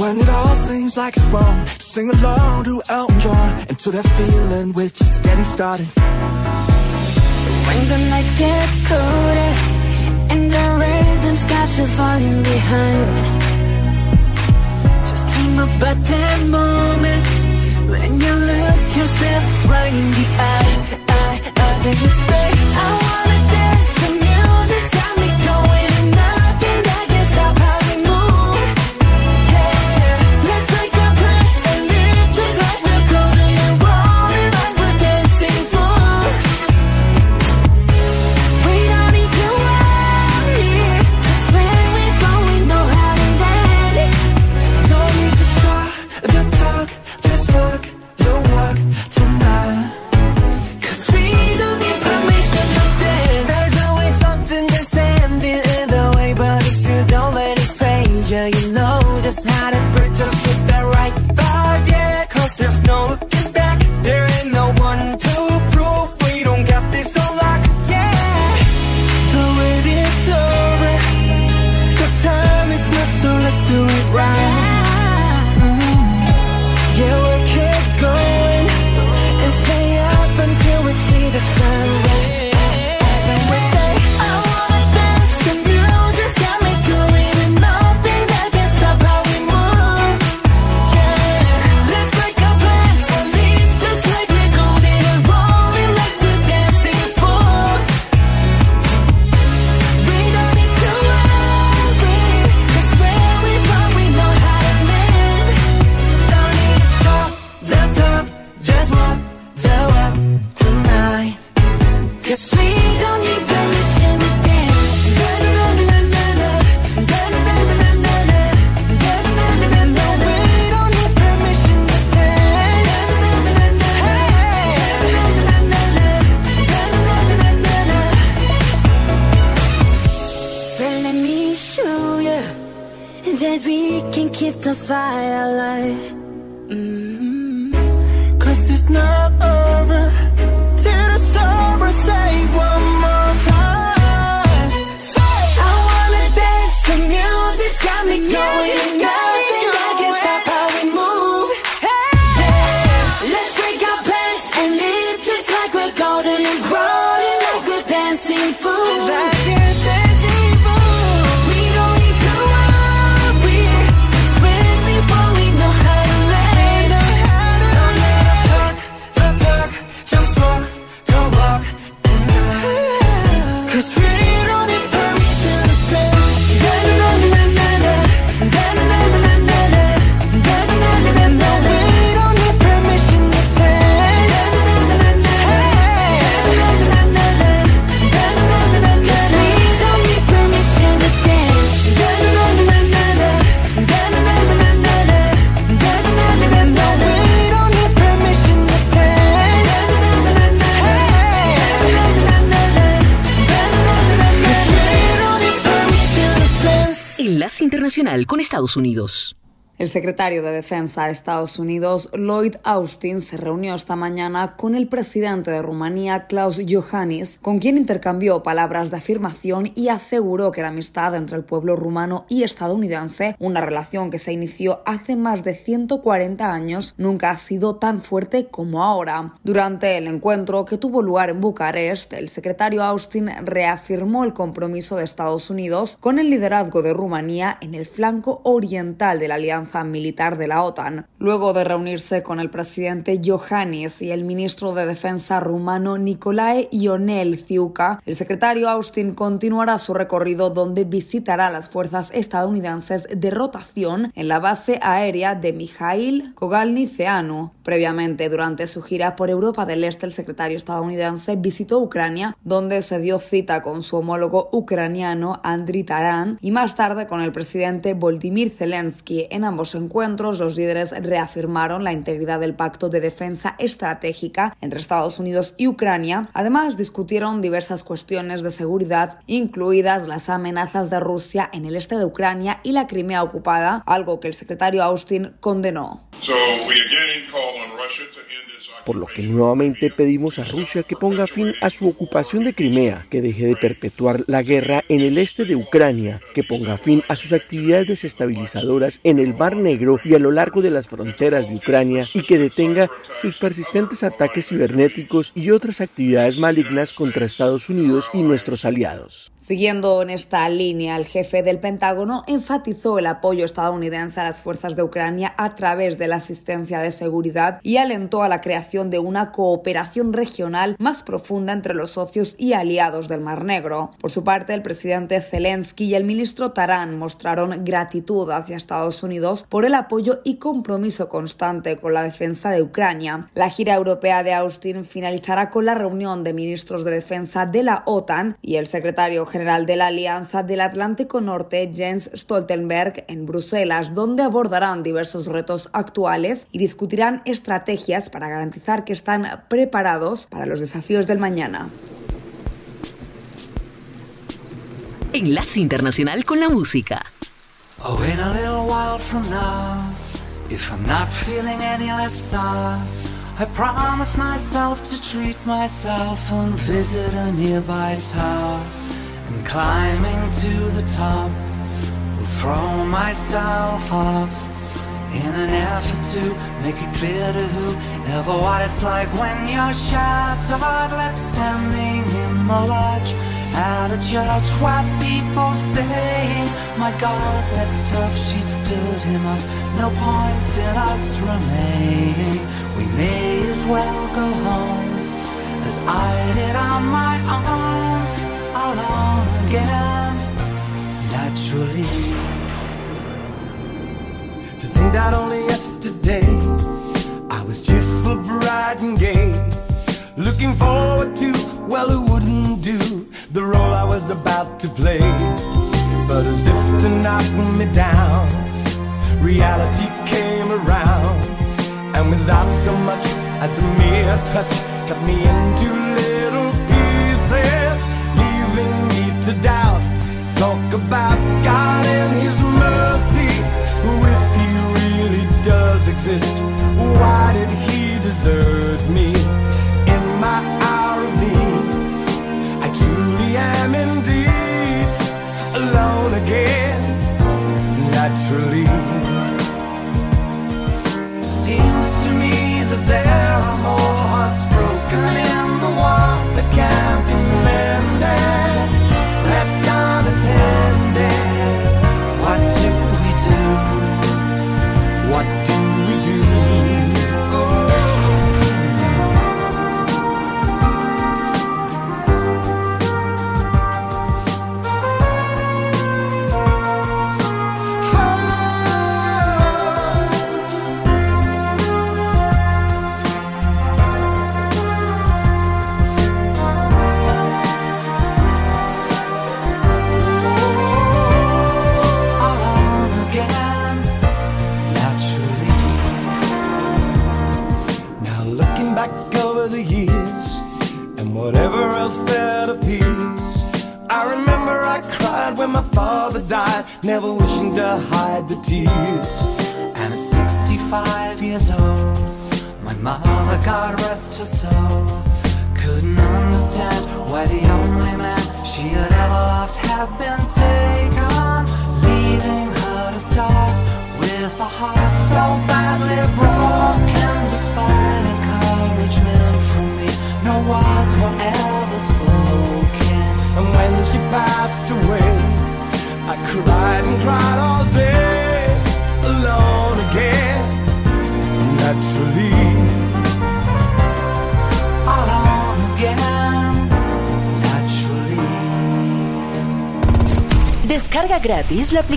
When it all seems like it's wrong, sing along to Elton John and to that feeling we're just getting started. When the nights get colder and the rhythm's got you falling behind, just dream about that moment when you look yourself right in the eye, eye, eye, then you say, I wanna dance, that Con Estados Unidos. El secretario de Defensa de Estados Unidos, Lloyd Austin, se reunió esta mañana con el presidente de Rumanía, Klaus Iohannis, con quien intercambió palabras de afirmación y aseguró que la amistad entre el pueblo rumano y estadounidense, una relación que se inició hace más de 140 años, nunca ha sido tan fuerte como ahora. Durante el encuentro que tuvo lugar en Bucarest, el secretario Austin reafirmó el compromiso de Estados Unidos con el liderazgo de Rumanía en el flanco oriental de la Alianza alianza militar de la OTAN. Luego de reunirse con el presidente Johannes y el ministro de Defensa rumano Nicolae Ionel Ziuca, el secretario Austin continuará su recorrido donde visitará las fuerzas estadounidenses de rotación en la base aérea de Mikhail Kogalniceanu. Previamente, durante su gira por Europa del Este, el secretario estadounidense visitó Ucrania, donde se dio cita con su homólogo ucraniano Andriy Taran y más tarde con el presidente Volodymyr Zelensky. En ambos encuentros, los líderes reafirmaron la integridad del pacto de defensa estratégica entre Estados Unidos y Ucrania. Además, discutieron diversas cuestiones de seguridad, incluidas las amenazas de Rusia en el este de Ucrania y la Crimea ocupada, algo que el secretario Austin condenó. Por lo que nuevamente pedimos a Rusia que ponga fin a su ocupación de Crimea, que deje de perpetuar la guerra en el este de Ucrania, que ponga fin a sus actividades desestabilizadoras en el Mar Negro y a lo largo de las fronteras de Ucrania y que detenga sus persistentes ataques cibernéticos y otras actividades malignas contra Estados Unidos y nuestros aliados. Siguiendo en esta línea, el jefe del Pentágono enfatizó el apoyo estadounidense a las fuerzas de Ucrania a través de la asistencia de seguridad y alentó a la creación de una cooperación regional más profunda entre los socios y aliados del Mar Negro. Por su parte, el presidente Zelensky y el ministro Tarán mostraron gratitud hacia Estados Unidos por el apoyo y compromiso constante con la defensa de Ucrania. La gira europea de Austin finalizará con la reunión de ministros de defensa de la OTAN y el secretario general de la Alianza del Atlántico Norte, Jens Stoltenberg, en Bruselas, donde abordarán diversos retos actuales y discutirán estrategias para garantizar que están preparados para los desafíos del mañana. Enlace Internacional con la Música. Oh, in a little while from now, if I'm not feeling any less sour, I promise myself to treat myself and visit a nearby tower. And climbing to the top, will throw myself off in an effort to make it clear to whoever what it's like when you're shattered, left standing in the lodge at a church where people say, My God, that's tough. She stood him up. No point in us remaining. We may as well go home as I did on my own, alone again, naturally. To think that only yesterday I was just cheerful, bright and gay, looking forward to, well, who wouldn't do the role I was about to play? But as if to knock me down, reality came around, and without so much as a mere touch, cut me into Talk about God and His mercy. Who, if He really does exist, why did He desert me in my hour of need? I truly am indeed alone again, naturally. Seems to me that there are more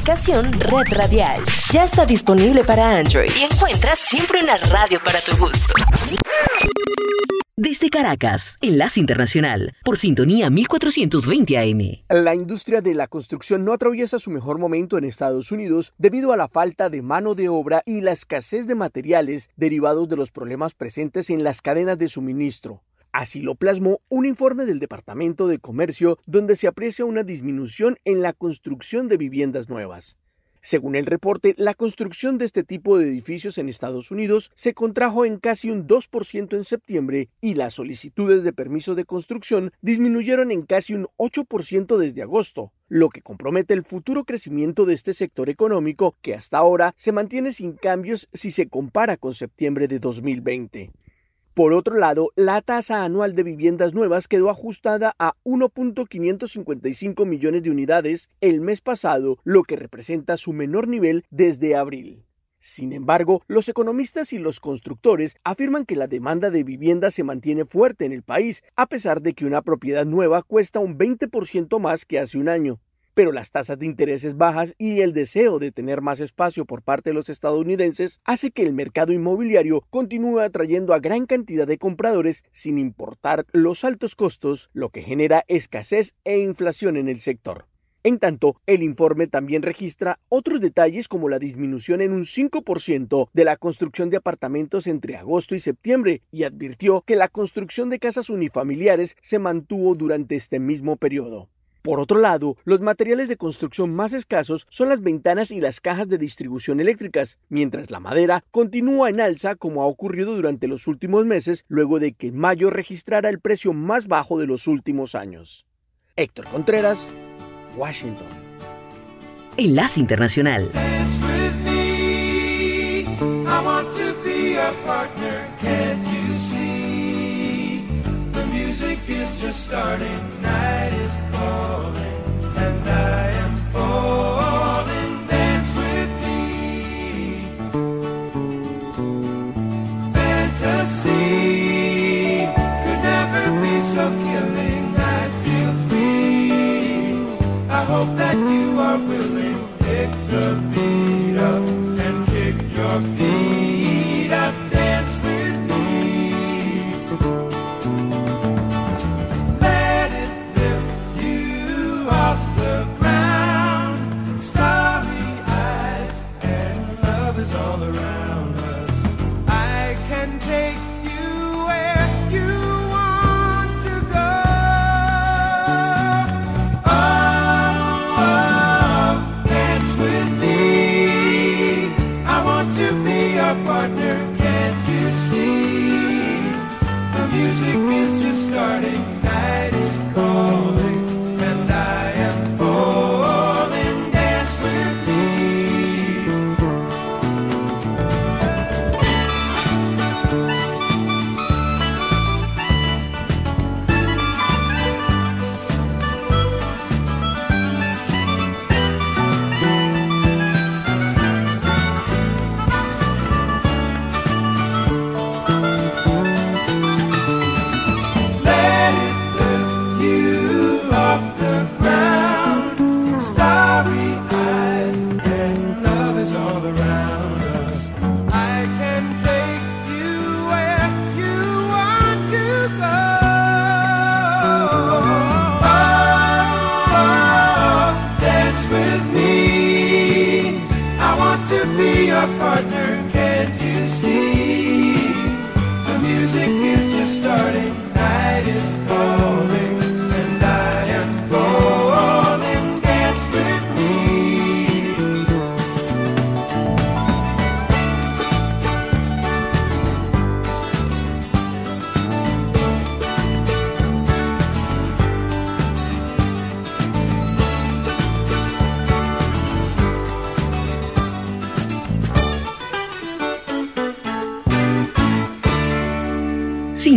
aplicación Red Radial. Ya está disponible para Android y encuentras siempre una radio para tu gusto. Desde Caracas, Enlace Internacional, por sintonía 1420 AM. La industria de la construcción no atraviesa su mejor momento en Estados Unidos debido a la falta de mano de obra y la escasez de materiales derivados de los problemas presentes en las cadenas de suministro. Así lo plasmó un informe del Departamento de Comercio donde se aprecia una disminución en la construcción de viviendas nuevas. Según el reporte, la construcción de este tipo de edificios en Estados Unidos se contrajo en casi un 2% en septiembre y las solicitudes de permiso de construcción disminuyeron en casi un 8% desde agosto, lo que compromete el futuro crecimiento de este sector económico que hasta ahora se mantiene sin cambios si se compara con septiembre de 2020. Por otro lado, la tasa anual de viviendas nuevas quedó ajustada a 1.555 millones de unidades el mes pasado, lo que representa su menor nivel desde abril. Sin embargo, los economistas y los constructores afirman que la demanda de vivienda se mantiene fuerte en el país, a pesar de que una propiedad nueva cuesta un 20% más que hace un año pero las tasas de intereses bajas y el deseo de tener más espacio por parte de los estadounidenses hace que el mercado inmobiliario continúe atrayendo a gran cantidad de compradores sin importar los altos costos, lo que genera escasez e inflación en el sector. En tanto, el informe también registra otros detalles como la disminución en un 5% de la construcción de apartamentos entre agosto y septiembre y advirtió que la construcción de casas unifamiliares se mantuvo durante este mismo periodo. Por otro lado, los materiales de construcción más escasos son las ventanas y las cajas de distribución eléctricas, mientras la madera continúa en alza como ha ocurrido durante los últimos meses luego de que mayo registrara el precio más bajo de los últimos años. Héctor Contreras, Washington. Enlace Internacional. music is just starting, night is calling.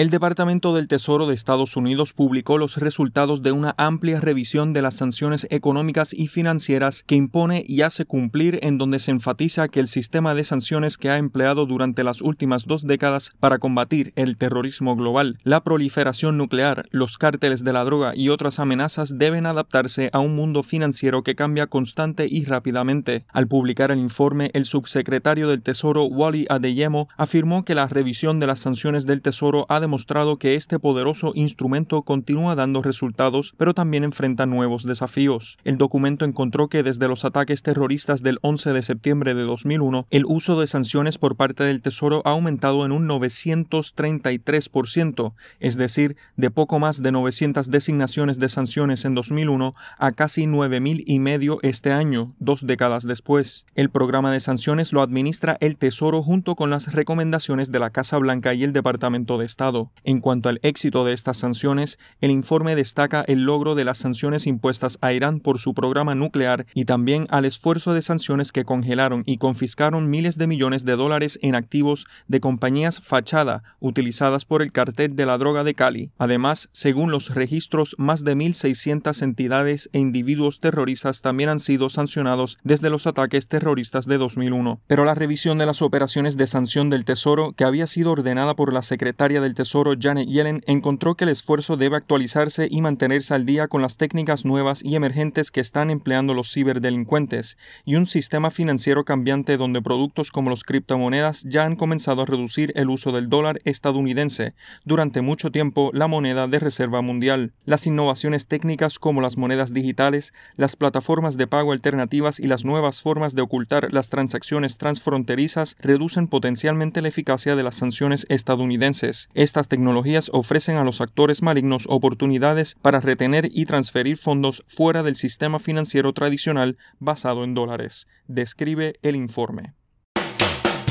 El Departamento del Tesoro de Estados Unidos publicó los resultados de una amplia revisión de las sanciones económicas y financieras que impone y hace cumplir en donde se enfatiza que el sistema de sanciones que ha empleado durante las últimas dos décadas para combatir el terrorismo global, la proliferación nuclear, los cárteles de la droga y otras amenazas deben adaptarse a un mundo financiero que cambia constante y rápidamente. Al publicar el informe, el subsecretario del Tesoro Wally Adeyemo afirmó que la revisión de las sanciones del Tesoro ha demostrado que este poderoso instrumento continúa dando resultados, pero también enfrenta nuevos desafíos. El documento encontró que desde los ataques terroristas del 11 de septiembre de 2001, el uso de sanciones por parte del Tesoro ha aumentado en un 933%, es decir, de poco más de 900 designaciones de sanciones en 2001 a casi 9.000 y medio este año, dos décadas después. El programa de sanciones lo administra el Tesoro junto con las recomendaciones de la Casa Blanca y el Departamento de Estado. En cuanto al éxito de estas sanciones, el informe destaca el logro de las sanciones impuestas a Irán por su programa nuclear y también al esfuerzo de sanciones que congelaron y confiscaron miles de millones de dólares en activos de compañías fachada utilizadas por el cartel de la droga de Cali. Además, según los registros, más de 1.600 entidades e individuos terroristas también han sido sancionados desde los ataques terroristas de 2001. Pero la revisión de las operaciones de sanción del Tesoro, que había sido ordenada por la secretaria del Tesoro, Janet Yellen encontró que el esfuerzo debe actualizarse y mantenerse al día con las técnicas nuevas y emergentes que están empleando los ciberdelincuentes y un sistema financiero cambiante donde productos como los criptomonedas ya han comenzado a reducir el uso del dólar estadounidense, durante mucho tiempo la moneda de reserva mundial. Las innovaciones técnicas como las monedas digitales, las plataformas de pago alternativas y las nuevas formas de ocultar las transacciones transfronterizas reducen potencialmente la eficacia de las sanciones estadounidenses. Estas tecnologías ofrecen a los actores malignos oportunidades para retener y transferir fondos fuera del sistema financiero tradicional basado en dólares, describe el informe.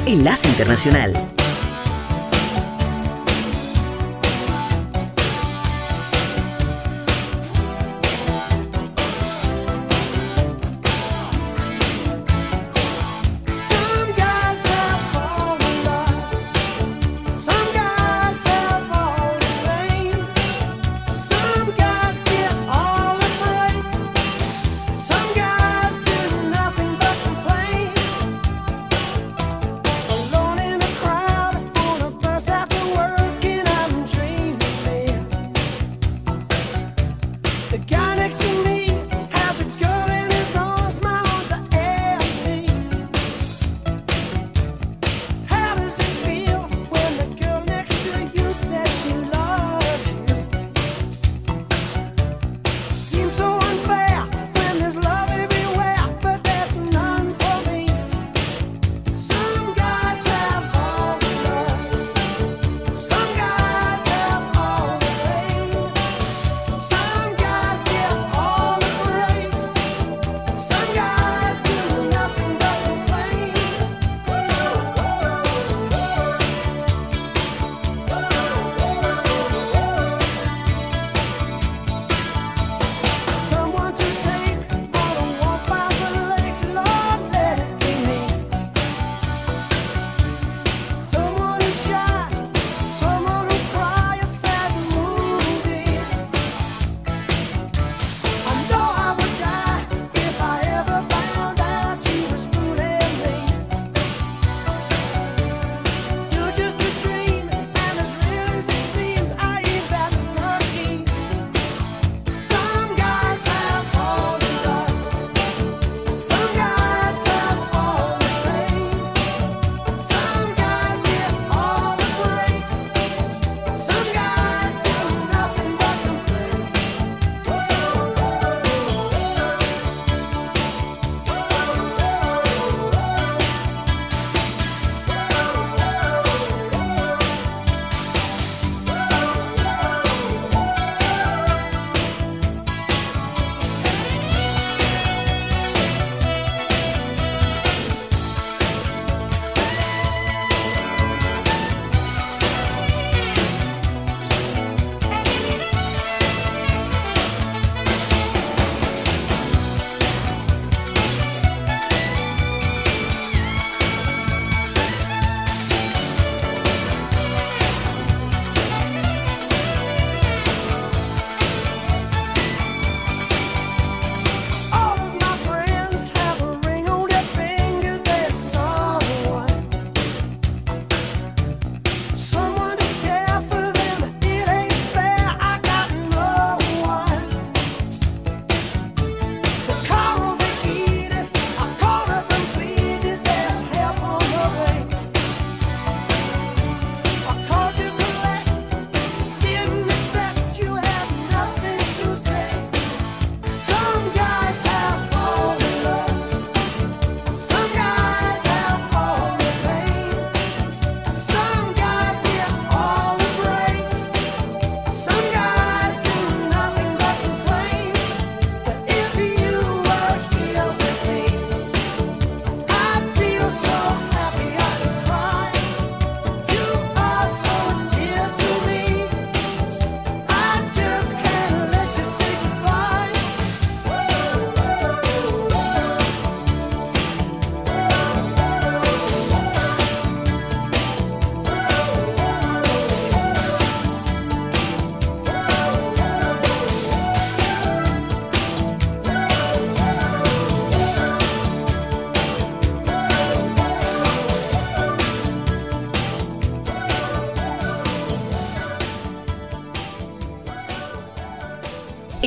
Enlace Internacional.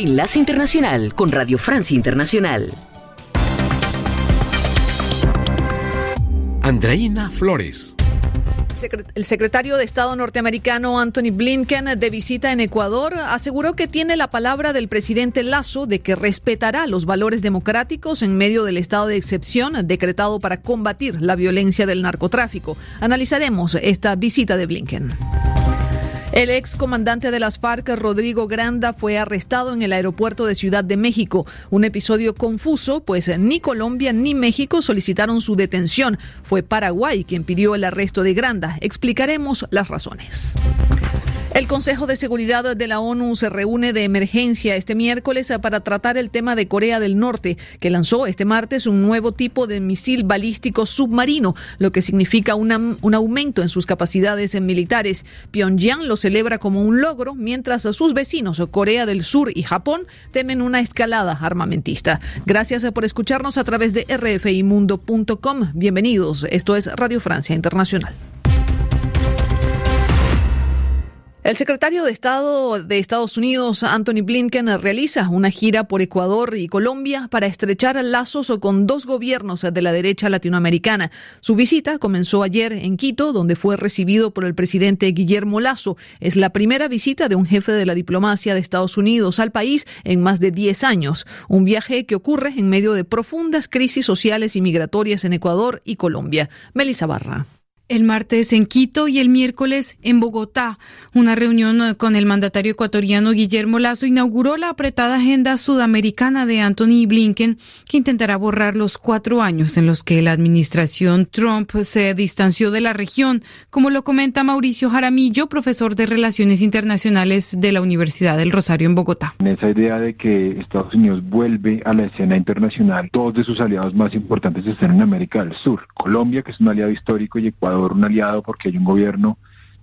Enlace Internacional con Radio Francia Internacional. Andreina Flores. El secretario de Estado norteamericano Anthony Blinken, de visita en Ecuador, aseguró que tiene la palabra del presidente Lazo de que respetará los valores democráticos en medio del estado de excepción decretado para combatir la violencia del narcotráfico. Analizaremos esta visita de Blinken. El ex comandante de las FARC, Rodrigo Granda, fue arrestado en el aeropuerto de Ciudad de México. Un episodio confuso, pues ni Colombia ni México solicitaron su detención. Fue Paraguay quien pidió el arresto de Granda. Explicaremos las razones. El Consejo de Seguridad de la ONU se reúne de emergencia este miércoles para tratar el tema de Corea del Norte, que lanzó este martes un nuevo tipo de misil balístico submarino, lo que significa un aumento en sus capacidades militares. Pyongyang lo celebra como un logro, mientras sus vecinos Corea del Sur y Japón temen una escalada armamentista. Gracias por escucharnos a través de rfimundo.com. Bienvenidos. Esto es Radio Francia Internacional. El secretario de Estado de Estados Unidos, Anthony Blinken, realiza una gira por Ecuador y Colombia para estrechar lazos con dos gobiernos de la derecha latinoamericana. Su visita comenzó ayer en Quito, donde fue recibido por el presidente Guillermo Lazo. Es la primera visita de un jefe de la diplomacia de Estados Unidos al país en más de 10 años. Un viaje que ocurre en medio de profundas crisis sociales y migratorias en Ecuador y Colombia. Melissa Barra el martes en Quito y el miércoles en Bogotá. Una reunión con el mandatario ecuatoriano Guillermo Lazo inauguró la apretada agenda sudamericana de Anthony Blinken, que intentará borrar los cuatro años en los que la administración Trump se distanció de la región, como lo comenta Mauricio Jaramillo, profesor de Relaciones Internacionales de la Universidad del Rosario en Bogotá. En esa idea de que Estados Unidos vuelve a la escena internacional, dos de sus aliados más importantes están en América del Sur. Colombia, que es un aliado histórico, y Ecuador un aliado porque hay un gobierno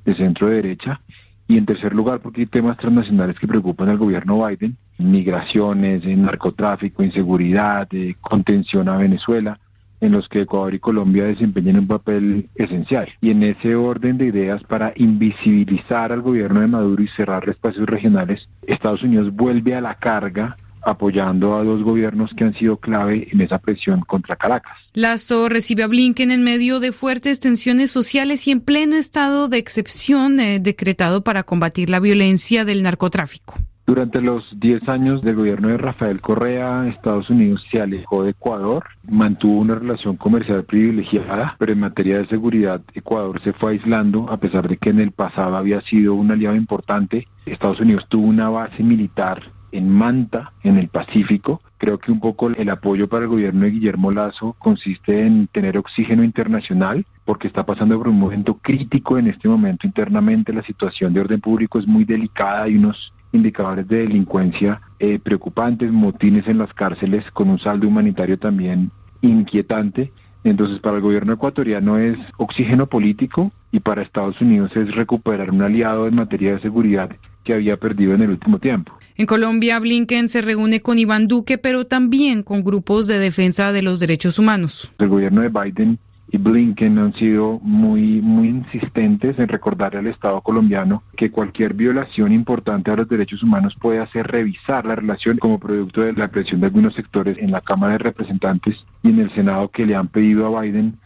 de centro derecha. Y en tercer lugar, porque hay temas transnacionales que preocupan al gobierno Biden, migraciones, narcotráfico, inseguridad, contención a Venezuela, en los que Ecuador y Colombia desempeñan un papel esencial. Y en ese orden de ideas para invisibilizar al gobierno de Maduro y cerrar espacios regionales, Estados Unidos vuelve a la carga apoyando a dos gobiernos que han sido clave en esa presión contra Caracas. Lazo recibe a Blinken en medio de fuertes tensiones sociales y en pleno estado de excepción eh, decretado para combatir la violencia del narcotráfico. Durante los 10 años del gobierno de Rafael Correa, Estados Unidos se alejó de Ecuador, mantuvo una relación comercial privilegiada, pero en materia de seguridad Ecuador se fue aislando a pesar de que en el pasado había sido un aliado importante. Estados Unidos tuvo una base militar en Manta, en el Pacífico. Creo que un poco el apoyo para el gobierno de Guillermo Lazo consiste en tener oxígeno internacional, porque está pasando por un momento crítico en este momento internamente. La situación de orden público es muy delicada, hay unos indicadores de delincuencia eh, preocupantes, motines en las cárceles con un saldo humanitario también inquietante. Entonces, para el gobierno ecuatoriano es oxígeno político y para Estados Unidos es recuperar un aliado en materia de seguridad que había perdido en el último tiempo. En Colombia, Blinken se reúne con Iván Duque, pero también con grupos de defensa de los derechos humanos. El gobierno de Biden y Blinken han sido muy, muy insistentes en recordarle al Estado colombiano que cualquier violación importante a los derechos humanos puede hacer revisar la relación como producto de la presión de algunos sectores en la Cámara de Representantes y en el Senado que le han pedido a Biden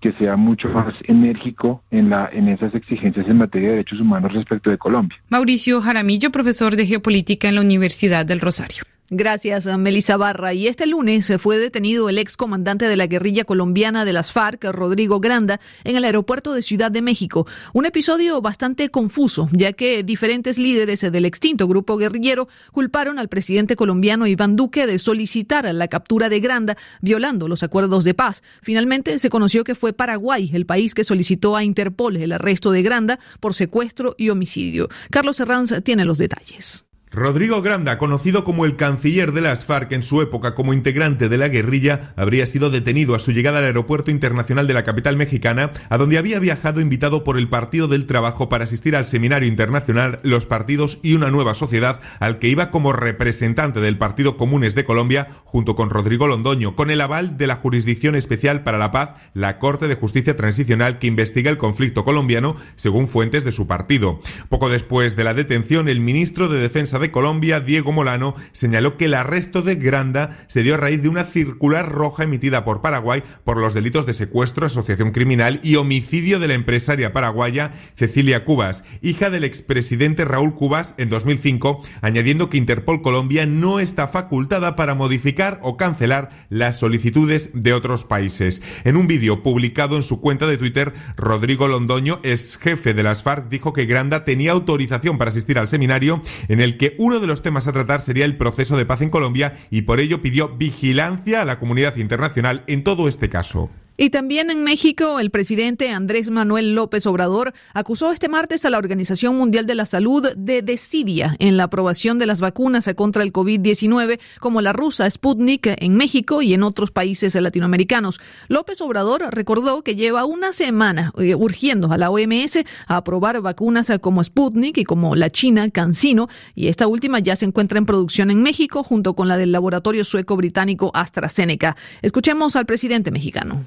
que sea mucho más enérgico en, la, en esas exigencias en materia de derechos humanos respecto de Colombia. Mauricio Jaramillo, profesor de Geopolítica en la Universidad del Rosario. Gracias, Melissa Barra. Y este lunes fue detenido el ex comandante de la guerrilla colombiana de las FARC, Rodrigo Granda, en el aeropuerto de Ciudad de México. Un episodio bastante confuso, ya que diferentes líderes del extinto grupo guerrillero culparon al presidente colombiano Iván Duque de solicitar la captura de Granda, violando los acuerdos de paz. Finalmente se conoció que fue Paraguay el país que solicitó a Interpol el arresto de Granda por secuestro y homicidio. Carlos Herranz tiene los detalles. Rodrigo Granda, conocido como el canciller de las FARC en su época como integrante de la guerrilla, habría sido detenido a su llegada al aeropuerto internacional de la capital mexicana, a donde había viajado invitado por el Partido del Trabajo para asistir al seminario internacional Los Partidos y una nueva sociedad, al que iba como representante del Partido Comunes de Colombia, junto con Rodrigo Londoño, con el aval de la Jurisdicción Especial para la Paz, la Corte de Justicia Transicional que investiga el conflicto colombiano, según fuentes de su partido. Poco después de la detención, el ministro de Defensa de Colombia, Diego Molano, señaló que el arresto de Granda se dio a raíz de una circular roja emitida por Paraguay por los delitos de secuestro, asociación criminal y homicidio de la empresaria paraguaya Cecilia Cubas, hija del expresidente Raúl Cubas en 2005, añadiendo que Interpol Colombia no está facultada para modificar o cancelar las solicitudes de otros países. En un vídeo publicado en su cuenta de Twitter, Rodrigo Londoño, ex jefe de las FARC, dijo que Granda tenía autorización para asistir al seminario en el que uno de los temas a tratar sería el proceso de paz en Colombia y por ello pidió vigilancia a la comunidad internacional en todo este caso. Y también en México, el presidente Andrés Manuel López Obrador acusó este martes a la Organización Mundial de la Salud de desidia en la aprobación de las vacunas contra el COVID-19, como la rusa Sputnik en México y en otros países latinoamericanos. López Obrador recordó que lleva una semana eh, urgiendo a la OMS a aprobar vacunas como Sputnik y como la china CanSino, y esta última ya se encuentra en producción en México junto con la del laboratorio sueco-británico AstraZeneca. Escuchemos al presidente mexicano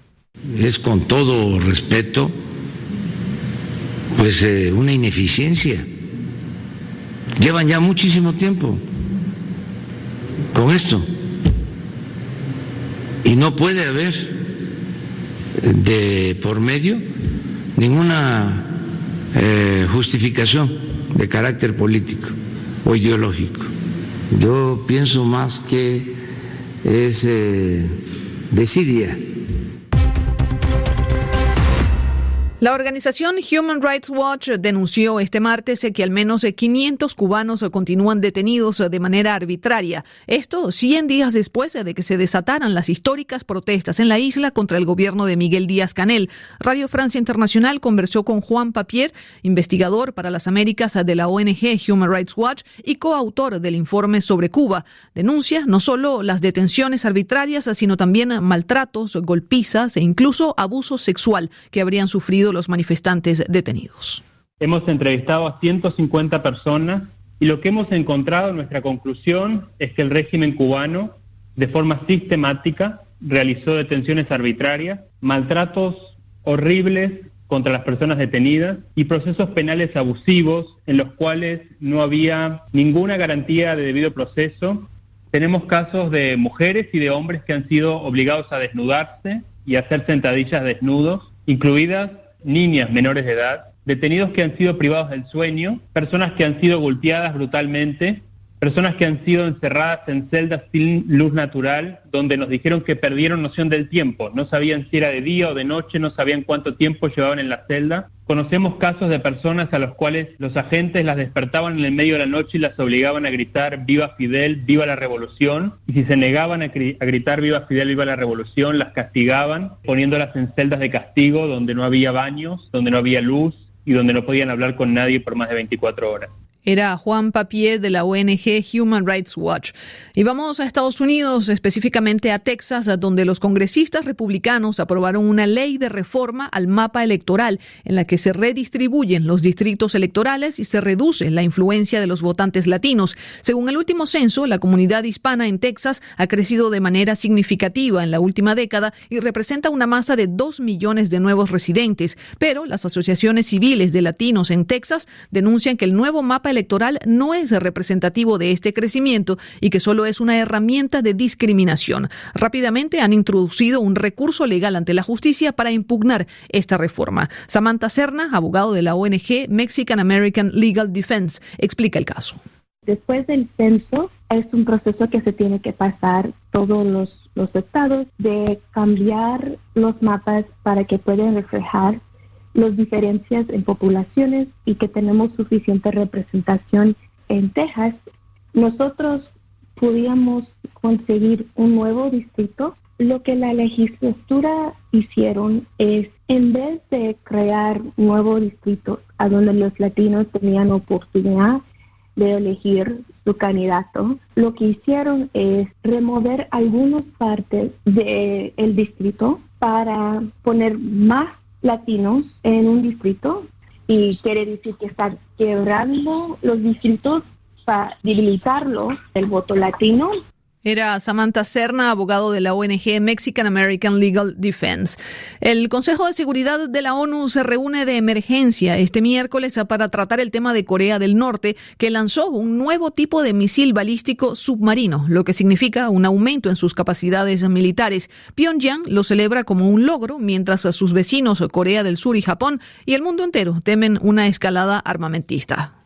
es con todo respeto, pues eh, una ineficiencia. Llevan ya muchísimo tiempo con esto. Y no puede haber de por medio ninguna eh, justificación de carácter político o ideológico. Yo pienso más que es eh, desidia La organización Human Rights Watch denunció este martes que al menos 500 cubanos continúan detenidos de manera arbitraria. Esto 100 días después de que se desataran las históricas protestas en la isla contra el gobierno de Miguel Díaz Canel. Radio Francia Internacional conversó con Juan Papier, investigador para las Américas de la ONG Human Rights Watch y coautor del informe sobre Cuba. Denuncia no solo las detenciones arbitrarias, sino también maltratos, golpizas e incluso abuso sexual que habrían sufrido los manifestantes detenidos. Hemos entrevistado a 150 personas y lo que hemos encontrado, nuestra conclusión, es que el régimen cubano, de forma sistemática, realizó detenciones arbitrarias, maltratos horribles contra las personas detenidas y procesos penales abusivos en los cuales no había ninguna garantía de debido proceso. Tenemos casos de mujeres y de hombres que han sido obligados a desnudarse y a hacer sentadillas desnudos, incluidas niñas menores de edad, detenidos que han sido privados del sueño, personas que han sido golpeadas brutalmente, personas que han sido encerradas en celdas sin luz natural, donde nos dijeron que perdieron noción del tiempo, no sabían si era de día o de noche, no sabían cuánto tiempo llevaban en la celda. Conocemos casos de personas a los cuales los agentes las despertaban en el medio de la noche y las obligaban a gritar viva Fidel, viva la revolución, y si se negaban a, a gritar viva Fidel, viva la revolución, las castigaban poniéndolas en celdas de castigo donde no había baños, donde no había luz y donde no podían hablar con nadie por más de 24 horas era Juan Papier de la ONG Human Rights Watch. Y vamos a Estados Unidos, específicamente a Texas, donde los congresistas republicanos aprobaron una ley de reforma al mapa electoral en la que se redistribuyen los distritos electorales y se reduce la influencia de los votantes latinos. Según el último censo, la comunidad hispana en Texas ha crecido de manera significativa en la última década y representa una masa de dos millones de nuevos residentes. Pero las asociaciones civiles de latinos en Texas denuncian que el nuevo mapa electoral no es representativo de este crecimiento y que solo es una herramienta de discriminación. Rápidamente han introducido un recurso legal ante la justicia para impugnar esta reforma. Samantha Serna, abogado de la ONG Mexican American Legal Defense, explica el caso. Después del censo es un proceso que se tiene que pasar todos los, los estados de cambiar los mapas para que puedan reflejar las diferencias en poblaciones y que tenemos suficiente representación en Texas, nosotros podíamos conseguir un nuevo distrito. Lo que la legislatura hicieron es, en vez de crear nuevos distritos a donde los latinos tenían oportunidad de elegir su candidato, lo que hicieron es remover algunas partes del el distrito para poner más latinos en un distrito y quiere decir que están quebrando los distritos para debilitarlo el voto latino. Era Samantha Serna, abogado de la ONG Mexican American Legal Defense. El Consejo de Seguridad de la ONU se reúne de emergencia este miércoles para tratar el tema de Corea del Norte, que lanzó un nuevo tipo de misil balístico submarino, lo que significa un aumento en sus capacidades militares. Pyongyang lo celebra como un logro, mientras sus vecinos Corea del Sur y Japón y el mundo entero temen una escalada armamentista.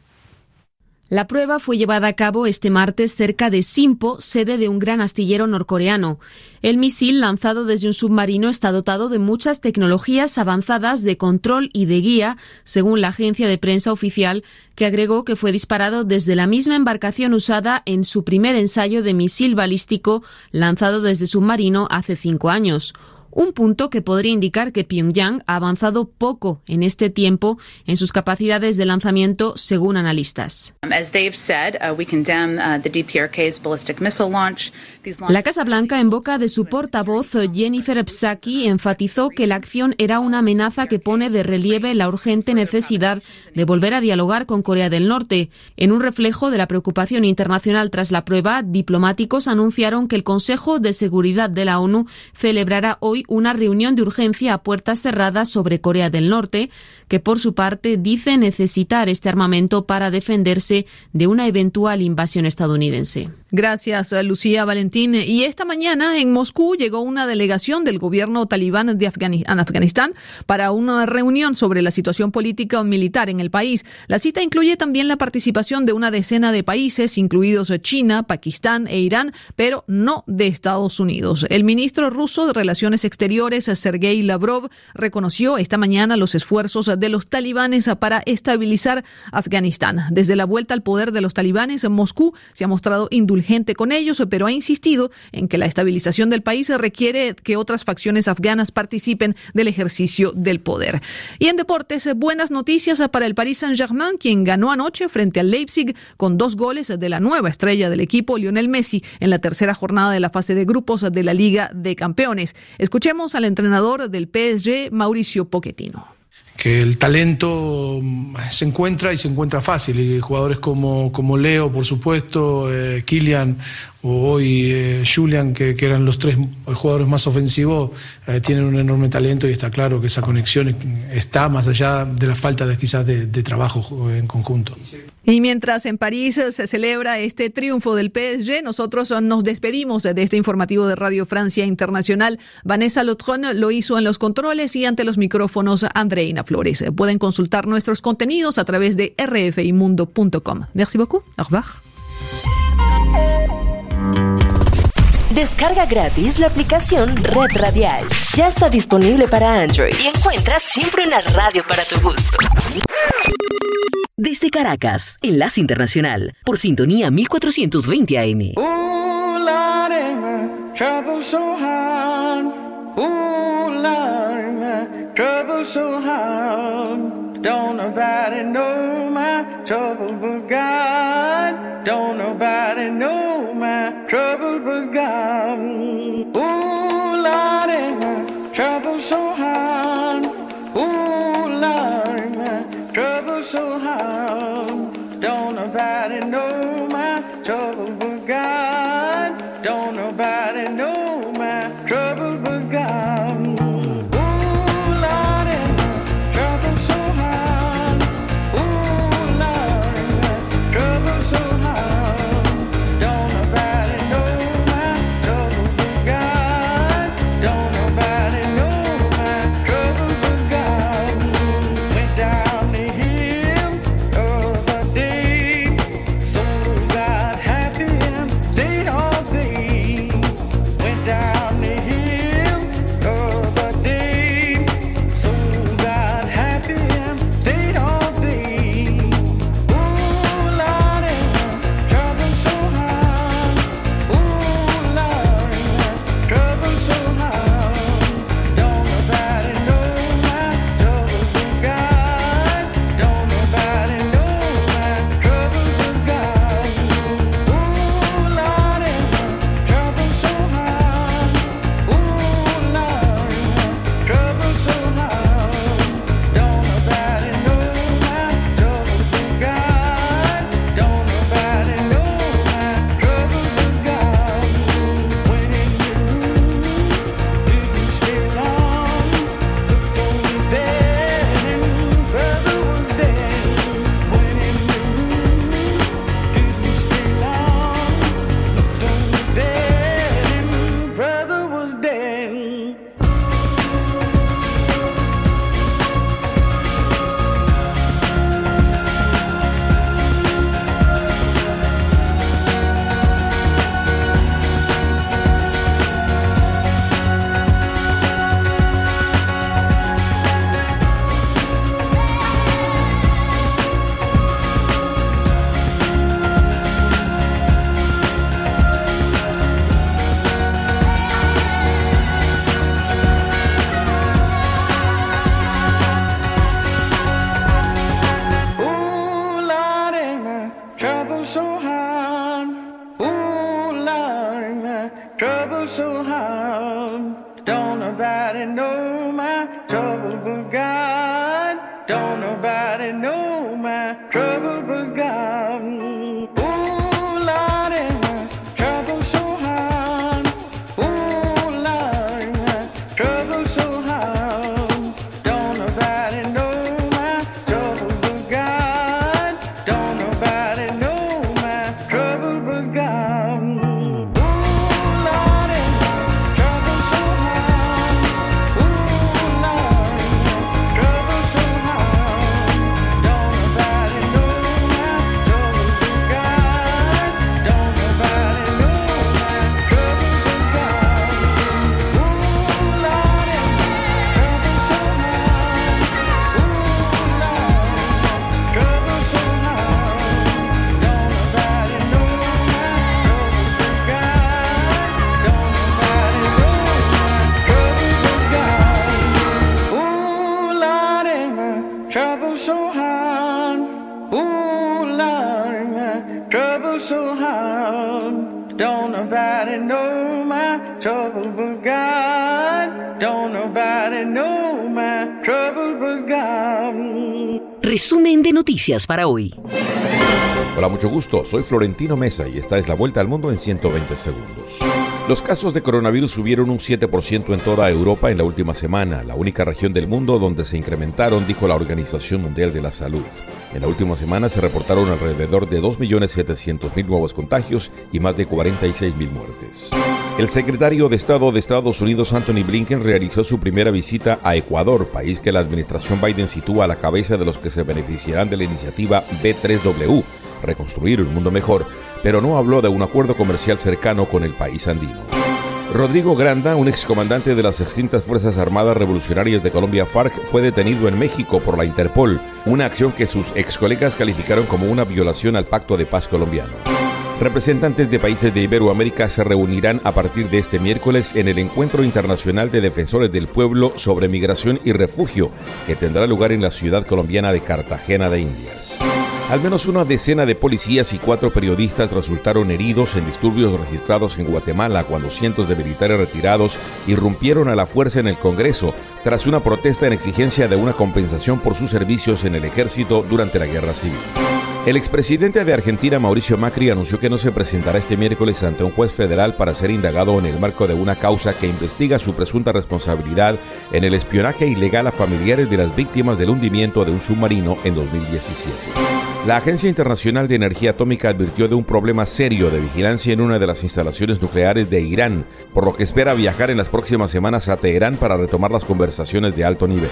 La prueba fue llevada a cabo este martes cerca de Simpo, sede de un gran astillero norcoreano. El misil lanzado desde un submarino está dotado de muchas tecnologías avanzadas de control y de guía, según la agencia de prensa oficial, que agregó que fue disparado desde la misma embarcación usada en su primer ensayo de misil balístico lanzado desde submarino hace cinco años un punto que podría indicar que Pyongyang ha avanzado poco en este tiempo en sus capacidades de lanzamiento, según analistas. La Casa Blanca, en boca de su portavoz Jennifer Psaki, enfatizó que la acción era una amenaza que pone de relieve la urgente necesidad de volver a dialogar con Corea del Norte. En un reflejo de la preocupación internacional tras la prueba, diplomáticos anunciaron que el Consejo de Seguridad de la ONU celebrará hoy una reunión de urgencia a puertas cerradas sobre Corea del Norte, que por su parte dice necesitar este armamento para defenderse de una eventual invasión estadounidense. Gracias, Lucía Valentín. Y esta mañana en Moscú llegó una delegación del gobierno talibán de Afganistán para una reunión sobre la situación política o militar en el país. La cita incluye también la participación de una decena de países, incluidos China, Pakistán e Irán, pero no de Estados Unidos. El ministro ruso de Relaciones Exteriores, Sergei Lavrov, reconoció esta mañana los esfuerzos de los talibanes para estabilizar Afganistán. Desde la vuelta al poder de los talibanes, Moscú se ha mostrado indulgente con ellos, pero ha insistido en que la estabilización del país requiere que otras facciones afganas participen del ejercicio del poder. Y en deportes, buenas noticias para el Paris Saint-Germain, quien ganó anoche frente al Leipzig con dos goles de la nueva estrella del equipo, Lionel Messi, en la tercera jornada de la fase de grupos de la Liga de Campeones. Escuchemos al entrenador del PSG, Mauricio Pochettino que el talento mm, se encuentra y se encuentra fácil. Y jugadores como, como Leo, por supuesto, eh, Kylian o hoy eh, Julian, que, eran los tres jugadores más ofensivos, eh, tienen un enorme talento y está claro que esa conexión está más allá de la falta de quizás de, trabajo en conjunto. Y mientras en París se celebra este triunfo del PSG, nosotros nos despedimos de este informativo de Radio Francia Internacional. Vanessa Lotron lo hizo en los controles y ante los micrófonos Andreina Flores. Pueden consultar nuestros contenidos a través de rfimundo.com. Merci beaucoup. Au revoir. Descarga gratis la aplicación Red Radial. Ya está disponible para Android y encuentras siempre una radio para tu gusto. Desde Caracas, Enlace Internacional, por sintonía 1420 AM. Don't nobody know my trouble but God. Don't nobody know my trouble but God. Ooh, Lordy, my trouble so hard. Resumen de noticias para hoy. Hola, mucho gusto. Soy Florentino Mesa y esta es la vuelta al mundo en 120 segundos. Los casos de coronavirus subieron un 7% en toda Europa en la última semana, la única región del mundo donde se incrementaron, dijo la Organización Mundial de la Salud. En la última semana se reportaron alrededor de 2.700.000 nuevos contagios y más de 46.000 muertes. El secretario de Estado de Estados Unidos, Anthony Blinken, realizó su primera visita a Ecuador, país que la administración Biden sitúa a la cabeza de los que se beneficiarán de la iniciativa B3W, Reconstruir un Mundo Mejor, pero no habló de un acuerdo comercial cercano con el país andino. Rodrigo Granda, un excomandante de las extintas Fuerzas Armadas Revolucionarias de Colombia FARC, fue detenido en México por la Interpol, una acción que sus ex colegas calificaron como una violación al Pacto de Paz colombiano. Representantes de países de Iberoamérica se reunirán a partir de este miércoles en el Encuentro Internacional de Defensores del Pueblo sobre Migración y Refugio, que tendrá lugar en la ciudad colombiana de Cartagena de Indias. Al menos una decena de policías y cuatro periodistas resultaron heridos en disturbios registrados en Guatemala cuando cientos de militares retirados irrumpieron a la fuerza en el Congreso tras una protesta en exigencia de una compensación por sus servicios en el ejército durante la guerra civil. El expresidente de Argentina, Mauricio Macri, anunció que no se presentará este miércoles ante un juez federal para ser indagado en el marco de una causa que investiga su presunta responsabilidad en el espionaje ilegal a familiares de las víctimas del hundimiento de un submarino en 2017. La Agencia Internacional de Energía Atómica advirtió de un problema serio de vigilancia en una de las instalaciones nucleares de Irán, por lo que espera viajar en las próximas semanas a Teherán para retomar las conversaciones de alto nivel.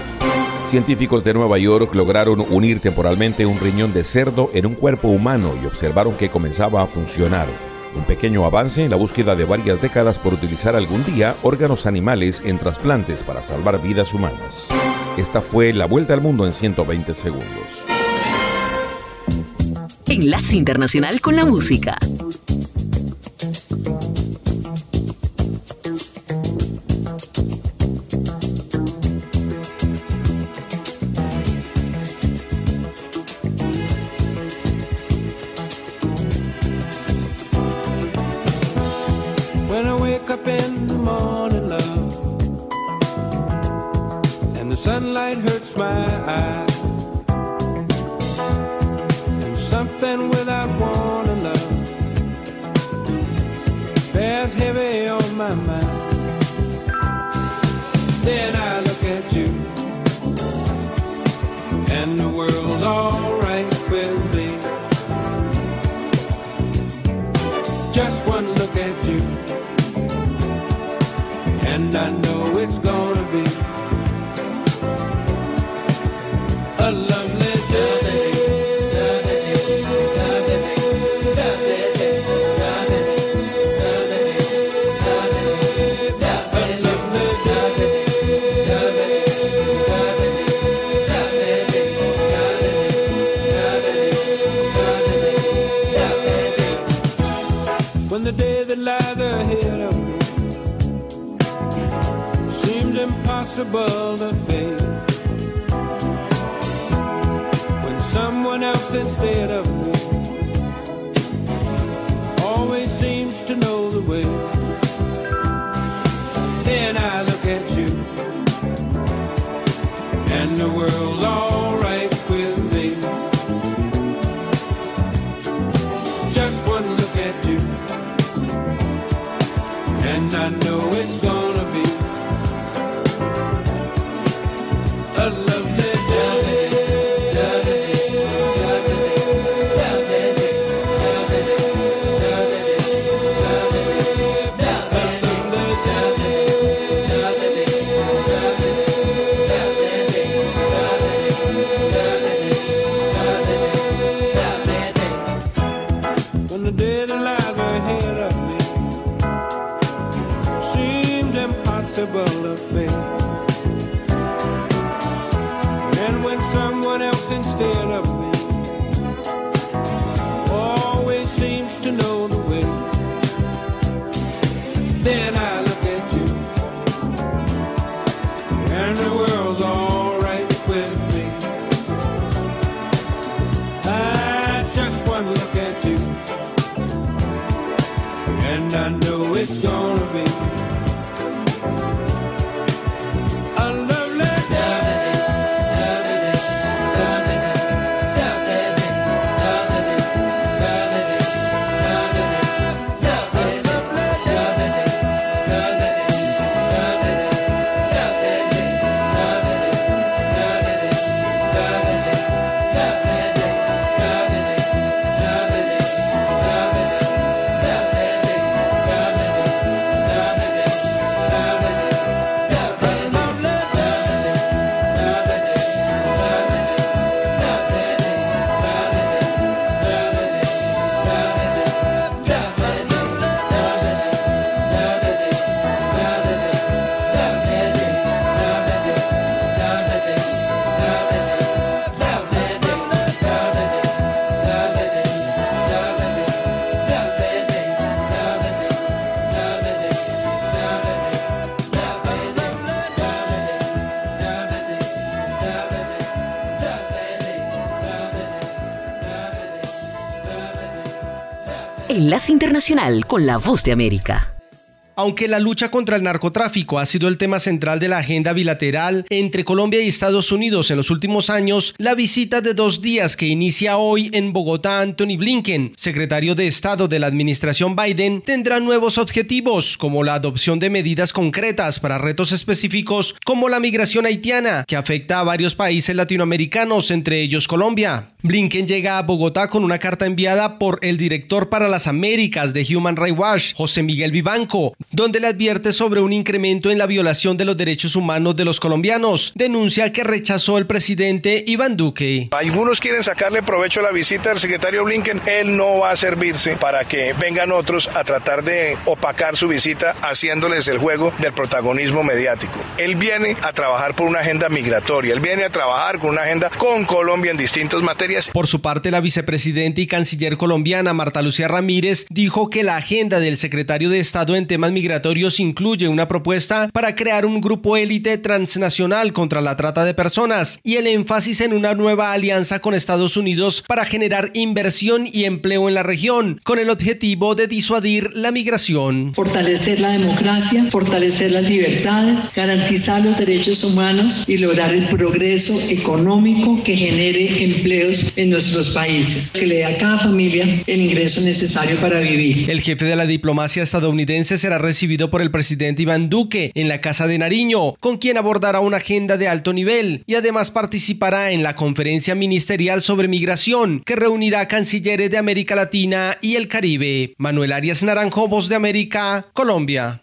Científicos de Nueva York lograron unir temporalmente un riñón de cerdo en un cuerpo humano y observaron que comenzaba a funcionar. Un pequeño avance en la búsqueda de varias décadas por utilizar algún día órganos animales en trasplantes para salvar vidas humanas. Esta fue la vuelta al mundo en 120 segundos. Enlace Internacional con la Música. And I know it's gonna Internacional con la Voz de América. Aunque la lucha contra el narcotráfico ha sido el tema central de la agenda bilateral entre Colombia y Estados Unidos en los últimos años, la visita de dos días que inicia hoy en Bogotá Anthony Blinken, secretario de Estado de la administración Biden, tendrá nuevos objetivos como la adopción de medidas concretas para retos específicos como la migración haitiana, que afecta a varios países latinoamericanos, entre ellos Colombia. Blinken llega a Bogotá con una carta enviada por el director para las Américas de Human Rights Watch, José Miguel Vivanco, donde le advierte sobre un incremento en la violación de los derechos humanos de los colombianos. Denuncia que rechazó el presidente Iván Duque. Algunos quieren sacarle provecho a la visita del secretario Blinken. Él no va a servirse para que vengan otros a tratar de opacar su visita haciéndoles el juego del protagonismo mediático. Él viene a trabajar por una agenda migratoria. Él viene a trabajar con una agenda con Colombia en distintas materias. Por su parte, la vicepresidenta y canciller colombiana Marta Lucía Ramírez dijo que la agenda del secretario de Estado en temas migratorios incluye una propuesta para crear un grupo élite transnacional contra la trata de personas y el énfasis en una nueva alianza con Estados Unidos para generar inversión y empleo en la región, con el objetivo de disuadir la migración. Fortalecer la democracia, fortalecer las libertades, garantizar los derechos humanos y lograr el progreso económico que genere empleos en nuestros países, que le dé a cada familia el ingreso necesario para vivir. El jefe de la diplomacia estadounidense será recibido por el presidente Iván Duque en la Casa de Nariño, con quien abordará una agenda de alto nivel y además participará en la conferencia ministerial sobre migración que reunirá cancilleres de América Latina y el Caribe. Manuel Arias Naranjo, Voz de América, Colombia.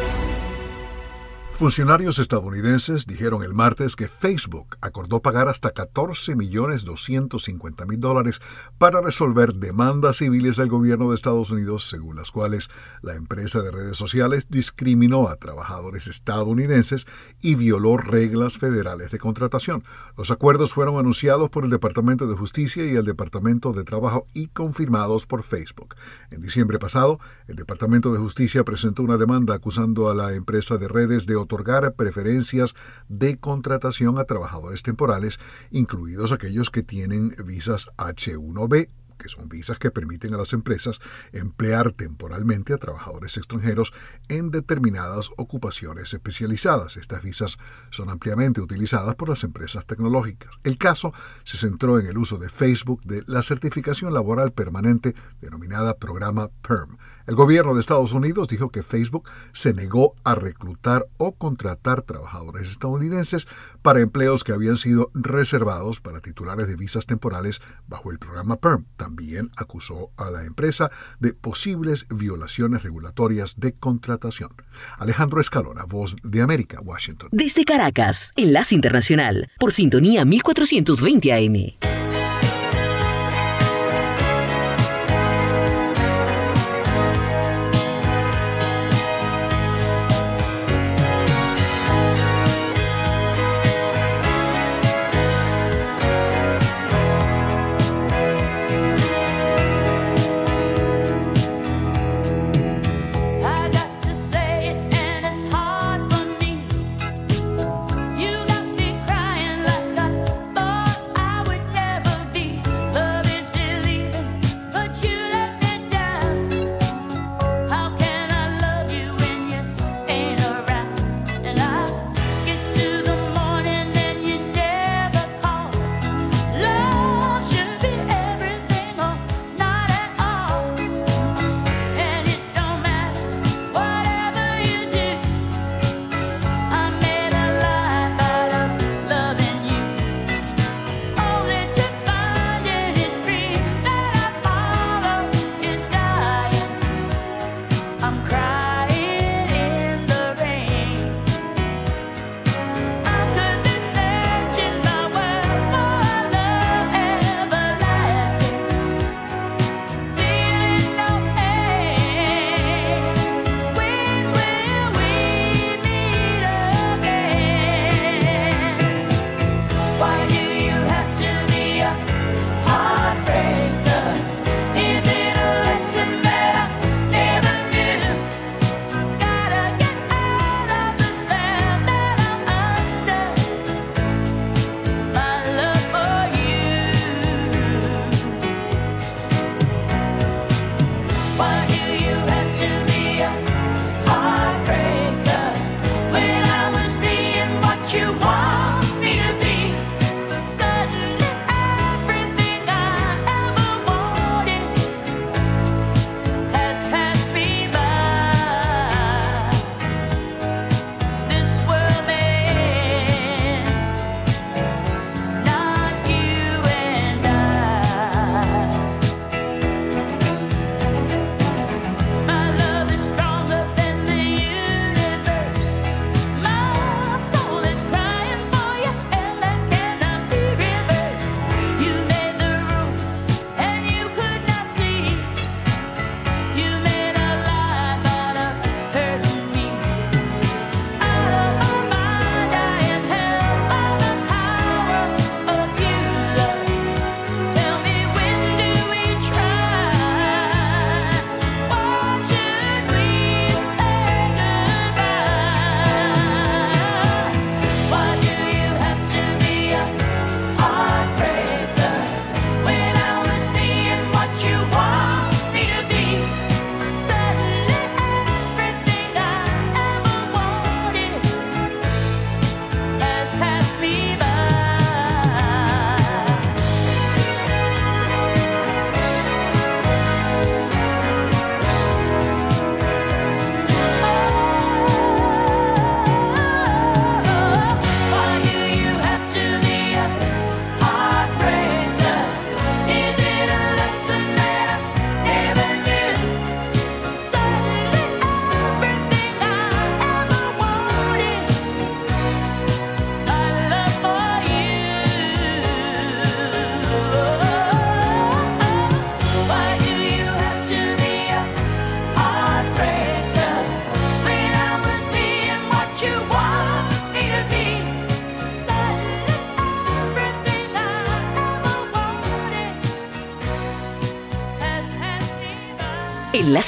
Funcionarios estadounidenses dijeron el martes que Facebook acordó pagar hasta 14 millones 250 mil dólares para resolver demandas civiles del gobierno de Estados Unidos, según las cuales la empresa de redes sociales discriminó a trabajadores estadounidenses y violó reglas federales de contratación. Los acuerdos fueron anunciados por el Departamento de Justicia y el Departamento de Trabajo y confirmados por Facebook. En diciembre pasado, el Departamento de Justicia presentó una demanda acusando a la empresa de redes de otorgar preferencias de contratación a trabajadores temporales, incluidos aquellos que tienen visas H1B que son visas que permiten a las empresas emplear temporalmente a trabajadores extranjeros en determinadas ocupaciones especializadas. Estas visas son ampliamente utilizadas por las empresas tecnológicas. El caso se centró en el uso de Facebook de la certificación laboral permanente denominada programa PERM. El gobierno de Estados Unidos dijo que Facebook se negó a reclutar o contratar trabajadores estadounidenses para empleos que habían sido reservados para titulares de visas temporales bajo el programa PERM. También acusó a la empresa de posibles violaciones regulatorias de contratación. Alejandro Escalona, Voz de América, Washington. Desde Caracas, Enlace Internacional, por sintonía 1420 AM.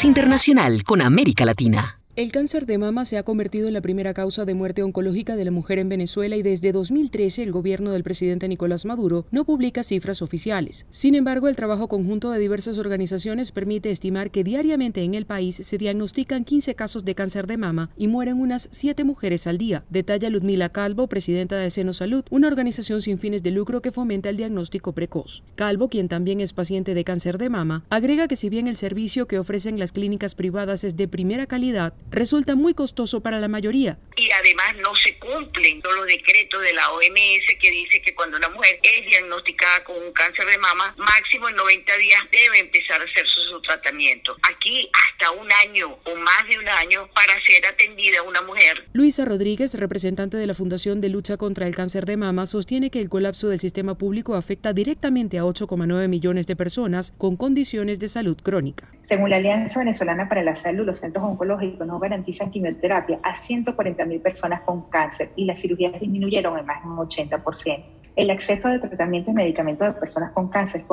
Internacional con América Latina. El cáncer de mama se ha convertido en la primera causa de muerte oncológica de la mujer en Venezuela y desde 2013 el gobierno del presidente Nicolás Maduro no publica cifras oficiales. Sin embargo, el trabajo conjunto de diversas organizaciones permite estimar que diariamente en el país se diagnostican 15 casos de cáncer de mama y mueren unas 7 mujeres al día, detalla Ludmila Calvo, presidenta de Seno Salud, una organización sin fines de lucro que fomenta el diagnóstico precoz. Calvo, quien también es paciente de cáncer de mama, agrega que si bien el servicio que ofrecen las clínicas privadas es de primera calidad, resulta muy costoso para la mayoría. Y además no se cumplen todos los decretos de la OMS que dice que cuando una mujer es diagnosticada con un cáncer de mama, máximo en 90 días debe empezar a hacer su, su tratamiento. Aquí hasta un año o más de un año para ser atendida una mujer. Luisa Rodríguez, representante de la Fundación de Lucha contra el Cáncer de Mama, sostiene que el colapso del sistema público afecta directamente a 8,9 millones de personas con condiciones de salud crónica. Según la Alianza Venezolana para la Salud, los centros oncológicos no garantizan quimioterapia a 140 mil personas con cáncer y las cirugías disminuyeron en más de un 80%. El acceso de tratamiento y medicamentos de personas con cáncer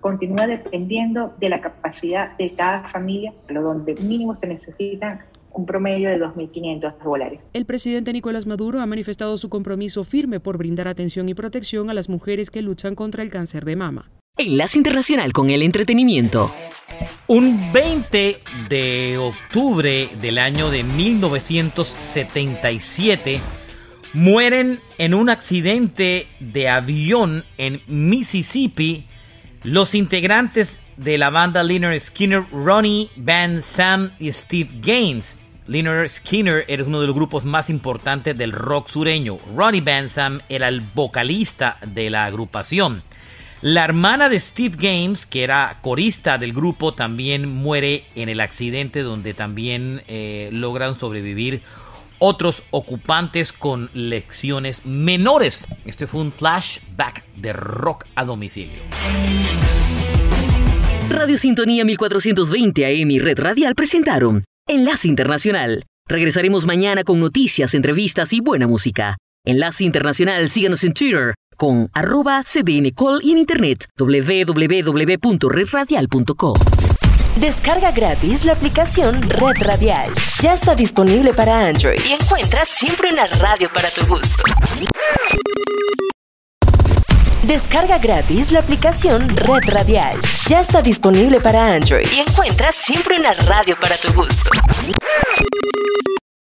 continúa dependiendo de la capacidad de cada familia, lo donde mínimo se necesitan un promedio de 2.500 dólares. El presidente Nicolás Maduro ha manifestado su compromiso firme por brindar atención y protección a las mujeres que luchan contra el cáncer de mama. Enlace Internacional con el Entretenimiento. Un 20 de octubre del año de 1977 mueren en un accidente de avión en Mississippi los integrantes de la banda Leonard Skinner, Ronnie Van Sam y Steve Gaines. Leonard Skinner era uno de los grupos más importantes del rock sureño. Ronnie Van Sam era el vocalista de la agrupación. La hermana de Steve Gaines, que era corista del grupo, también muere en el accidente donde también eh, logran sobrevivir otros ocupantes con lecciones menores. Este fue un flashback de rock a domicilio. Radio Sintonía 1420 AM y Red Radial presentaron Enlace Internacional. Regresaremos mañana con noticias, entrevistas y buena música. Enlace Internacional, síganos en Twitter con arroba y en internet www.redradial.co. Descarga gratis la aplicación Red Radial. Ya está disponible para Android y encuentras siempre una radio para tu gusto. Descarga gratis la aplicación Red Radial. Ya está disponible para Android y encuentras siempre una radio para tu gusto.